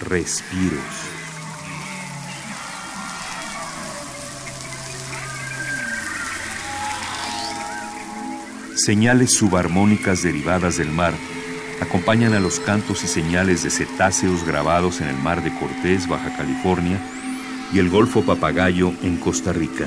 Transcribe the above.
respiros. Señales subarmónicas derivadas del mar acompañan a los cantos y señales de cetáceos grabados en el mar de Cortés, Baja California, y el Golfo Papagayo en Costa Rica.